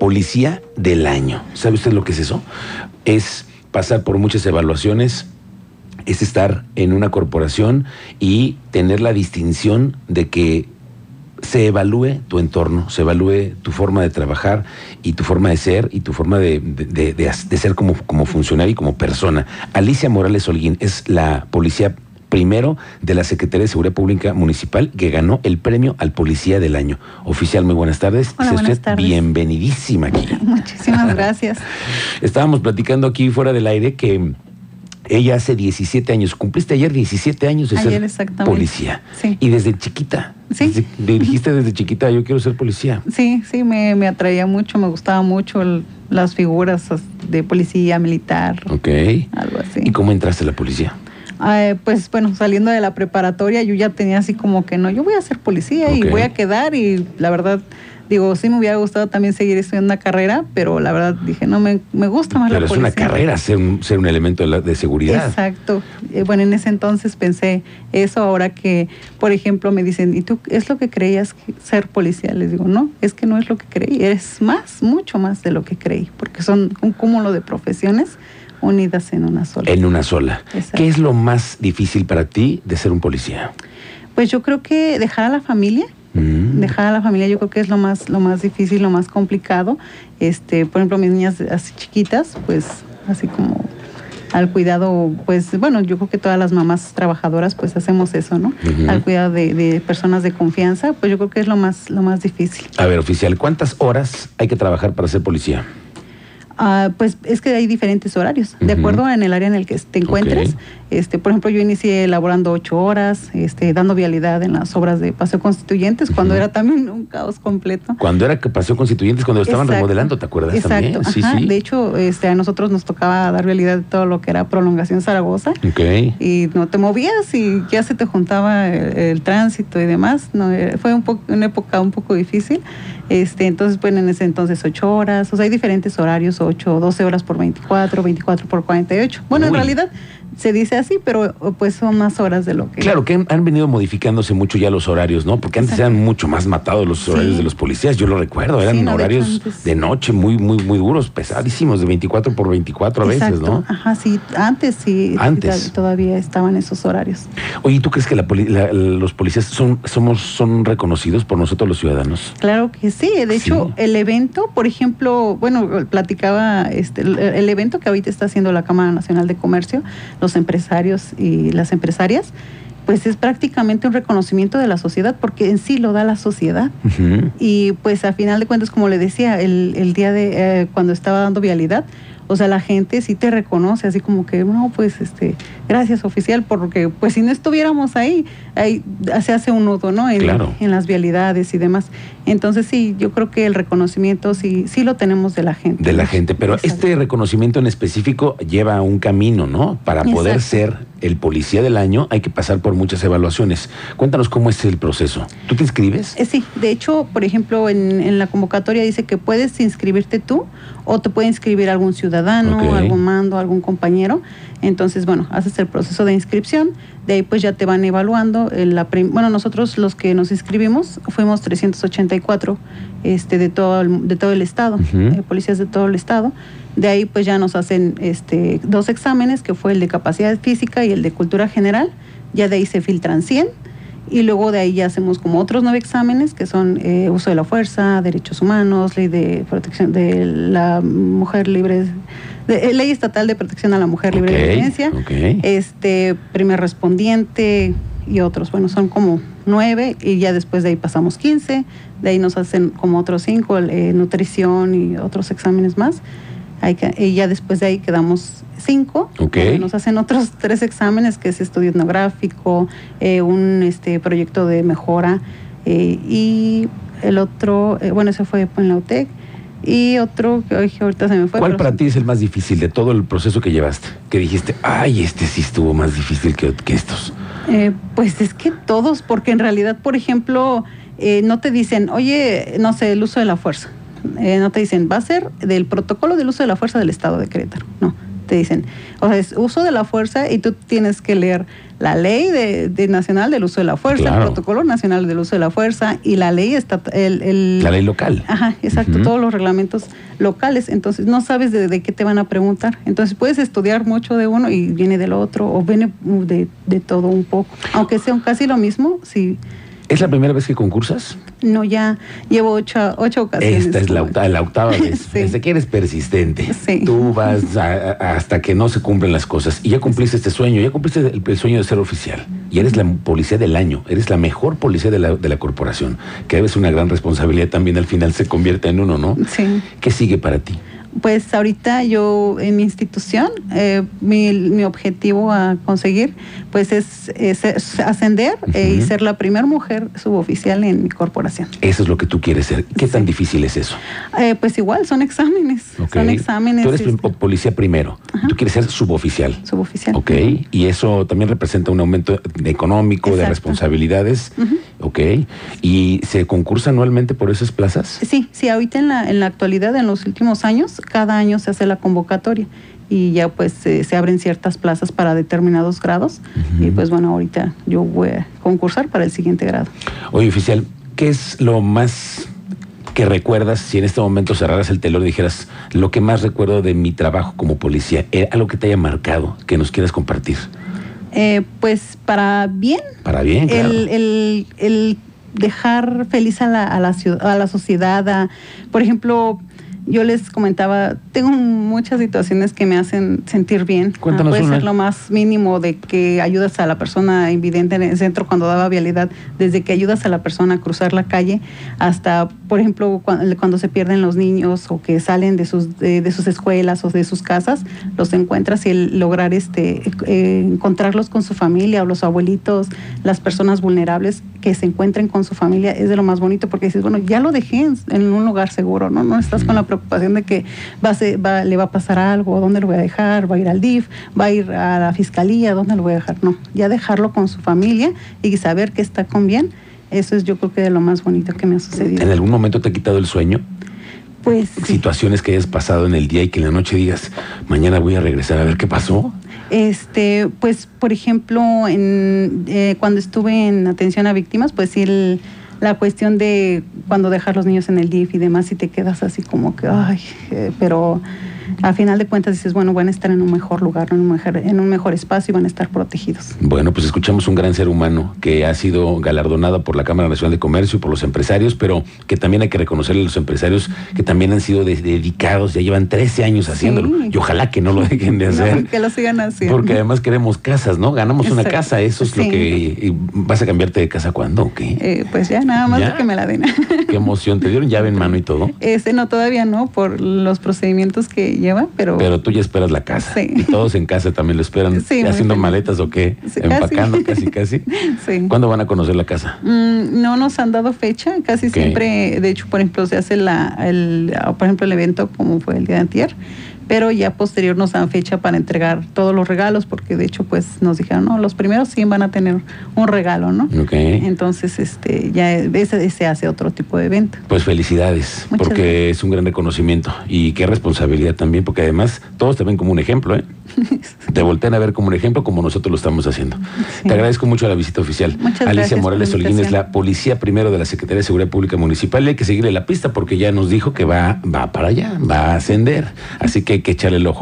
policía del año. ¿Sabe usted lo que es eso? Es pasar por muchas evaluaciones, es estar en una corporación y tener la distinción de que se evalúe tu entorno, se evalúe tu forma de trabajar y tu forma de ser y tu forma de, de- ser como, como funcionario y como persona. Alicia Morales Holguín es la policía primero de la Secretaría de Seguridad Pública Municipal que ganó el premio al Policía del Año. Oficial, muy buenas tardes. Hola, buenas usted tardes. bienvenidísima aquí. Muchísimas gracias. Estábamos platicando aquí fuera del aire que ella hace 17 años, cumpliste ayer 17 años de Ayer, ser exactamente. policía. Sí. Y desde chiquita. Sí. desde- dijiste desde chiquita, yo quiero ser policía. Sí, sí, me, me atraía mucho, me gustaba mucho el- las figuras as- de policía, militar, Ok. algo así. ¿Y cómo entraste a la policía? Ah, pues bueno, saliendo de la preparatoria yo ya tenía así como que no, yo voy a ser policía y voy a quedar y la verdad, digo, sí me hubiera gustado también seguir estudiando una carrera, pero la verdad dije, no, me, me gusta más Pero la es policía. una carrera ser un, ser un elemento de, la- de seguridad. Exacto. Eh, bueno, en ese entonces pensé eso, ahora que, por ejemplo, me dicen, ¿y tú es lo que creías ser policía? Les digo, no, es que no es lo que creí, es más, mucho más de lo que creí, porque son un cúmulo de profesiones unidas en una sola. En una sola. Exacto. ¿Qué es lo más difícil para ti de ser un policía? Pues yo creo que dejar a la familia, Mm. dejar a la familia yo creo que es lo más, lo más difícil, lo más complicado. Este, por ejemplo, mis niñas así chiquitas, pues así como al cuidado, pues bueno, yo creo que todas las mamás trabajadoras pues hacemos eso, ¿no? Al cuidado de, de personas de confianza, pues yo creo que es lo más, lo más difícil. A ver, oficial, ¿cuántas horas hay que trabajar para ser policía? Ah, pues es que hay diferentes horarios, de acuerdo en el área en el que te encuentres. Este, por ejemplo, yo inicié elaborando ocho horas, este, dando vialidad en las obras de Paseo Constituyentes, cuando era también un caos completo. Cuando era que pasó Constituyentes, cuando lo estaban Exacto. remodelando, ¿te acuerdas Exacto. también? Sí, sí. De hecho, este, a nosotros nos tocaba dar vialidad de todo lo que era prolongación Zaragoza. Ok. Y no te movías y ya se te juntaba el, el tránsito y demás. No, Eh, fue un poco, una época un poco difícil. Este, entonces, bueno, en ese entonces ocho horas, o sea, hay diferentes horarios, 8, 12 horas por 24, 24 por 48. Bueno, en realidad se dice así, pero pues son más horas de lo que... Claro que han, han venido modificándose mucho ya los horarios, ¿no? Porque antes eran mucho más matados los Sí. horarios de los policías, yo lo recuerdo, eran Sí, no, horarios de noche muy, muy, muy duros, pesadísimos, de 24 por 24 a veces. ¿no? Ajá, sí, antes sí, Antes. todavía estaban esos horarios. Oye, ¿tú crees que la poli- la- los policías son, somos, son reconocidos por nosotros los ciudadanos? Claro que sí. De hecho, Sí. el evento, por ejemplo, bueno, platicaba este, el, el evento que ahorita está haciendo la Cámara Nacional de Comercio, los empresarios y las empresarias, pues es prácticamente un reconocimiento de la sociedad, porque en sí lo da la sociedad. Y pues a final de cuentas, como le decía, el, el día de eh, cuando estaba dando vialidad, o sea, la gente sí te reconoce, así como que, no, pues, este, gracias oficial, porque pues si no estuviéramos ahí, ahí se hace un nudo, ¿no? En, Claro. en las vialidades y demás. Entonces sí, yo creo que el reconocimiento sí, sí lo tenemos de la gente. De la gente, pero Exacto. este reconocimiento en específico lleva un camino, ¿no? Para poder Exacto. ser el policía del año hay que pasar por muchas evaluaciones. Cuéntanos cómo es el proceso. ¿Tú te inscribes? Eh, sí, de hecho, por ejemplo, en, en la convocatoria dice que puedes inscribirte tú o te puede inscribir algún ciudadano, Ok. algún mando, algún compañero. Entonces, bueno, haces el proceso de inscripción, de ahí pues ya te van evaluando. La prim- bueno, nosotros los que nos inscribimos fuimos 384 este, de, todo el, de todo el estado, eh, policías de todo el estado. De ahí pues ya nos hacen este, dos exámenes, que fue el de capacidad física y el de cultura general. Ya de ahí se filtran 100 y luego de ahí ya hacemos como otros nueve exámenes que son eh, uso de la fuerza, derechos humanos, ley de protección de la mujer libre, de- eh, ley estatal de protección a la mujer libre de violencia, este primer respondiente y otros. Bueno, son como nueve y ya después de ahí pasamos 15, de ahí nos hacen como otros cinco, eh, nutrición y otros exámenes más. Hay que- y ya después de ahí quedamos cinco. Ok. donde Nos hacen otros tres exámenes, que es estudio etnográfico, eh, un este, proyecto de mejora eh, y el otro, eh, bueno, ese fue en la UTEC. Y otro que ay, ahorita se me fue. ¿Cuál para ti es el más difícil de todo el proceso que llevaste? Que dijiste, ay, este sí estuvo más difícil que, que estos. Eh, pues es que todos, porque en realidad, por ejemplo, eh, no te dicen, oye, no sé, el uso de la fuerza. Eh, no te dicen, va a ser del protocolo del uso de la fuerza del Estado de Querétaro. No. te dicen, o sea, es uso de la fuerza y tú tienes que leer la ley de, de nacional del uso de la fuerza, Claro. el protocolo nacional del uso de la fuerza y la ley está el, el- La ley local. Ajá, exacto, todos los reglamentos locales, entonces no sabes de, de qué te van a preguntar. Entonces puedes estudiar mucho de uno y viene del otro, o viene de, de todo un poco. Aunque sea casi lo mismo, si ¿Es la primera vez que concursas? no ya llevo ocho, ocho ocasiones. Esta es la, octava vez. Sí. Desde que eres persistente. Sí. Tú vas a- a- hasta que no se cumplen las cosas. Y ya cumpliste este sueño, ya cumpliste el, el sueño de ser oficial. Y eres la policía del año, eres la mejor policía de la, de la corporación. Que es una gran responsabilidad también al final se convierte en uno, ¿no? Sí. ¿Qué sigue para ti? Pues ahorita yo en mi institución, eh, mi, mi objetivo a conseguir pues es, ascender eh, y ser la primera mujer suboficial en mi corporación. Eso es lo que tú quieres ser. ¿Qué tan difícil es eso? Eh, pues igual, son exámenes. Son exámenes. Tú eres este, policía primero. Ajá. Tú quieres ser suboficial. suboficial. Ok, y eso también representa un aumento de económico, de responsabilidades. Ok, ¿y se concursa anualmente por esas plazas? Sí, sí, ahorita en la, en la actualidad, en los últimos años, cada año se hace la convocatoria y ya pues eh, se abren ciertas plazas para determinados grados y pues bueno, ahorita yo voy a concursar para el siguiente grado. Oye, oficial, ¿qué es lo más que recuerdas si en este momento cerraras el telón y dijeras lo que más recuerdo de mi trabajo como policía? Algo que te haya marcado, que nos quieras compartir. Eh, pues para bien, Para bien, claro. el, el- el dejar feliz a la, a la, ciu- a la sociedad. a- por ejemplo, yo les comentaba, tengo muchas situaciones que me hacen sentir bien. Ah, Cuéntanos puede una. ser lo más mínimo de que ayudas a la persona invidente en el centro cuando daba vialidad, desde que ayudas a la persona a cruzar la calle hasta, por ejemplo, cuando, se pierden los niños o que salen de sus, de, sus escuelas o de sus casas, los encuentras y el lograr este, eh, encontrarlos con su familia o los abuelitos, las personas vulnerables que se encuentren con su familia es de lo más bonito porque dices, bueno, ya lo dejé en, en un lugar seguro, ¿no? No estás con la preocupación de que va a ser- va- le va a pasar algo, dónde lo voy a dejar, va a ir al DIF, va a ir a la fiscalía, dónde lo voy a dejar. No, ya dejarlo con su familia y saber que está con bien, eso es yo creo que de lo más bonito que me ha sucedido. ¿En algún momento te ha quitado el sueño? Pues sí. Situaciones que hayas pasado en el día y que en la noche digas, mañana voy a regresar a ver qué pasó. Este, pues, por ejemplo, en, eh, cuando estuve en atención a víctimas, pues sí, el- la cuestión de cuando dejar los niños en el DIF y demás, y te quedas así como que, ay, eh, pero a final de cuentas dices, bueno, van a estar en un mejor lugar, en un mejor, en un mejor espacio y van a estar protegidos. Bueno, pues escuchamos un gran ser humano que ha sido galardonado por la Cámara Nacional de Comercio y por los empresarios, pero que también hay que reconocerle a los empresarios que también han sido de- dedicados, ya llevan 13 años haciéndolo Sí. y ojalá que no lo dejen de hacer. No, que lo sigan haciendo. Porque además queremos casas, ¿no? Ganamos una casa, eso es lo que... ¿Vas a cambiarte de casa cuándo o qué? Eh, pues ya, nada más ¿Ya? que me la den. ¿Qué emoción? ¿Te dieron llave en mano y todo? Este no, todavía no, por los procedimientos que lleva, pero... Pero tú ya esperas la casa. Sí. Y todos en casa también lo esperan. Sí, haciendo maletas o qué? Sí, Empacando casi. casi, casi. sí. ¿Cuándo van a conocer la casa? Mm, no nos han dado fecha, casi siempre, de hecho, por ejemplo, se hace la, el, por ejemplo, el evento como fue el día de antier, pero ya posterior nos dan fecha para entregar todos los regalos, porque de hecho, pues nos dijeron, no, los primeros sí van a tener un regalo, ¿no? Ok. Entonces, este, ya ese, se hace otro tipo de evento. Pues felicidades, Muchas porque gracias. es un gran reconocimiento y qué responsabilidad también, porque además todos te ven como un ejemplo, ¿eh? Te voltean a ver como un ejemplo como nosotros lo estamos haciendo. Sí. Te agradezco mucho la visita oficial. Muchas Alicia gracias Morales Holguín es la policía primero de la Secretaría de Seguridad Pública Municipal y hay que seguirle la pista porque ya nos dijo que va, va para allá, va a ascender. Así que hay que echarle el ojo.